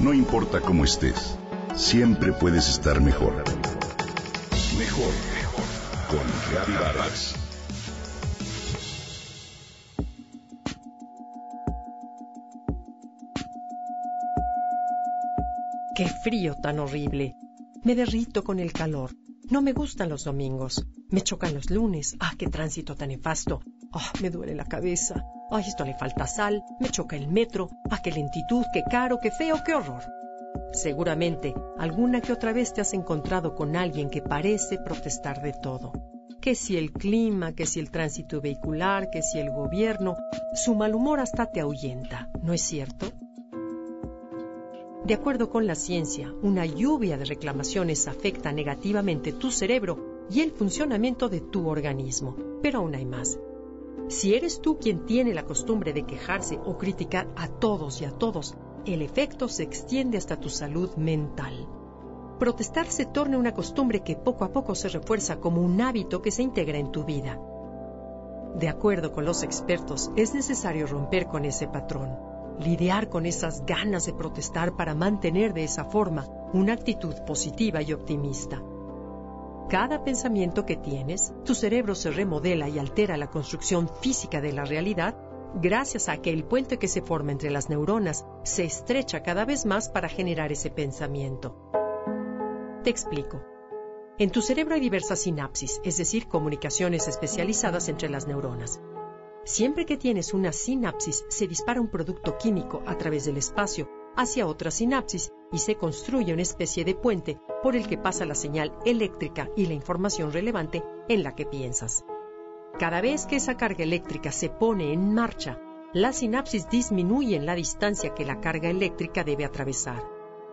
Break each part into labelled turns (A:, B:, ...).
A: No importa cómo estés, siempre puedes estar mejor. Mejor, mejor. Con Vargas.
B: Qué frío tan horrible. Me derrito con el calor. No me gustan los domingos. Me chocan los lunes. Ah, qué tránsito tan nefasto. Ah, me duele la cabeza. Ay, esto le falta sal. Me choca el metro. Ah, qué lentitud, qué caro, qué feo, qué horror. Seguramente, alguna que otra vez te has encontrado con alguien que parece protestar de todo. Que si el clima, que si el tránsito vehicular, que si el gobierno, su mal humor hasta te ahuyenta, ¿no es cierto? De acuerdo con la ciencia, una lluvia de reclamaciones afecta negativamente tu cerebro y el funcionamiento de tu organismo. Pero aún hay más. Si eres tú quien tiene la costumbre de quejarse o criticar a todos y a todos, el efecto se extiende hasta tu salud mental. Protestar se torna una costumbre que poco a poco se refuerza como un hábito que se integra en tu vida. De acuerdo con los expertos, es necesario romper con ese patrón, lidiar con esas ganas de protestar para mantener de esa forma una actitud positiva y optimista. Cada pensamiento que tienes, tu cerebro se remodela y altera la construcción física de la realidad gracias a que el puente que se forma entre las neuronas se estrecha cada vez más para generar ese pensamiento. Te explico. En tu cerebro hay diversas sinapsis, es decir, comunicaciones especializadas entre las neuronas. Siempre que tienes una sinapsis, se dispara un producto químico a través del espacio hacia otra sinapsis y se construye una especie de puente por el que pasa la señal eléctrica y la información relevante en la que piensas. Cada vez que esa carga eléctrica se pone en marcha, la sinapsis disminuye en la distancia que la carga eléctrica debe atravesar.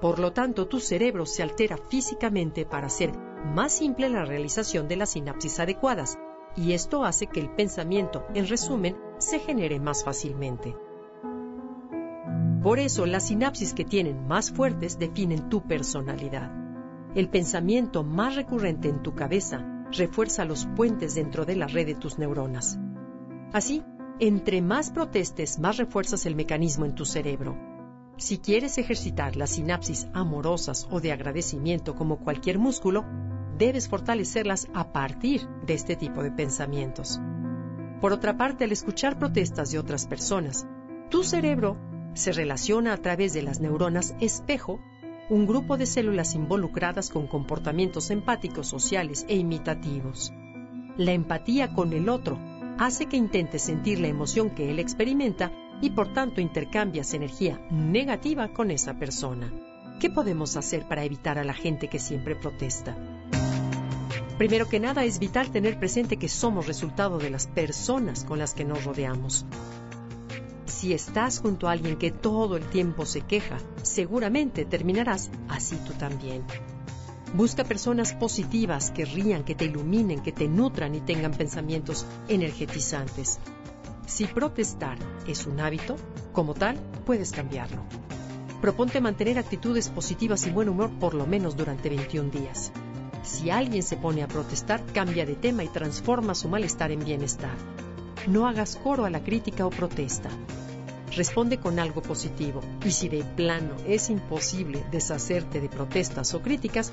B: Por lo tanto, tu cerebro se altera físicamente para hacer más simple la realización de las sinapsis adecuadas, y esto hace que el pensamiento, en resumen, se genere más fácilmente. Por eso, las sinapsis que tienen más fuertes definen tu personalidad. El pensamiento más recurrente en tu cabeza refuerza los puentes dentro de la red de tus neuronas. Así, entre más protestes, más refuerzas el mecanismo en tu cerebro. Si quieres ejercitar las sinapsis amorosas o de agradecimiento como cualquier músculo, debes fortalecerlas a partir de este tipo de pensamientos. Por otra parte, al escuchar protestas de otras personas, tu cerebro se relaciona a través de las neuronas espejo un grupo de células involucradas con comportamientos empáticos, sociales e imitativos. La empatía con el otro hace que intentes sentir la emoción que él experimenta y por tanto intercambias energía negativa con esa persona. ¿Qué podemos hacer para evitar a la gente que siempre protesta? Primero que nada es vital tener presente que somos resultado de las personas con las que nos rodeamos. Si estás junto a alguien que todo el tiempo se queja, seguramente terminarás así tú también. Busca personas positivas que rían, que te iluminen, que te nutran y tengan pensamientos energetizantes. Si protestar es un hábito, como tal, puedes cambiarlo. Proponte mantener actitudes positivas y buen humor por lo menos durante 21 días. Si alguien se pone a protestar, cambia de tema y transforma su malestar en bienestar. No hagas coro a la crítica o protesta. Responde con algo positivo y si de plano es imposible deshacerte de protestas o críticas,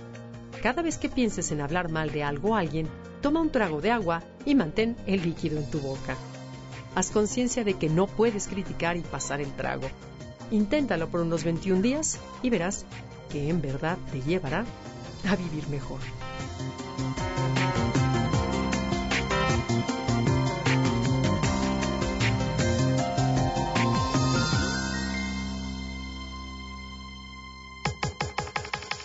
B: cada vez que pienses en hablar mal de algo o alguien, toma un trago de agua y mantén el líquido en tu boca. Haz conciencia de que no puedes criticar y pasar el trago. Inténtalo por unos 21 días y verás que en verdad te llevará a vivir mejor.